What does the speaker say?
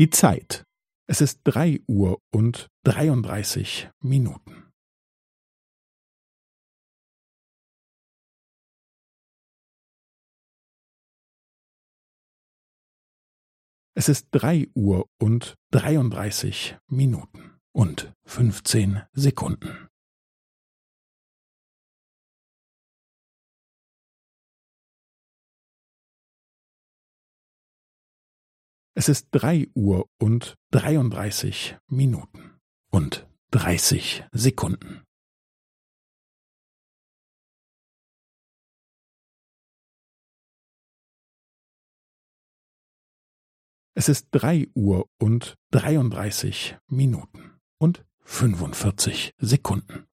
Die Zeit. Es ist drei Uhr und dreiunddreißig Minuten. Es ist drei Uhr und dreiunddreißig Minuten und fünfzehn Sekunden. Es ist drei Uhr und dreiunddreißig Minuten und dreißig Sekunden. Es ist drei Uhr und dreiunddreißig Minuten und fünfundvierzig Sekunden.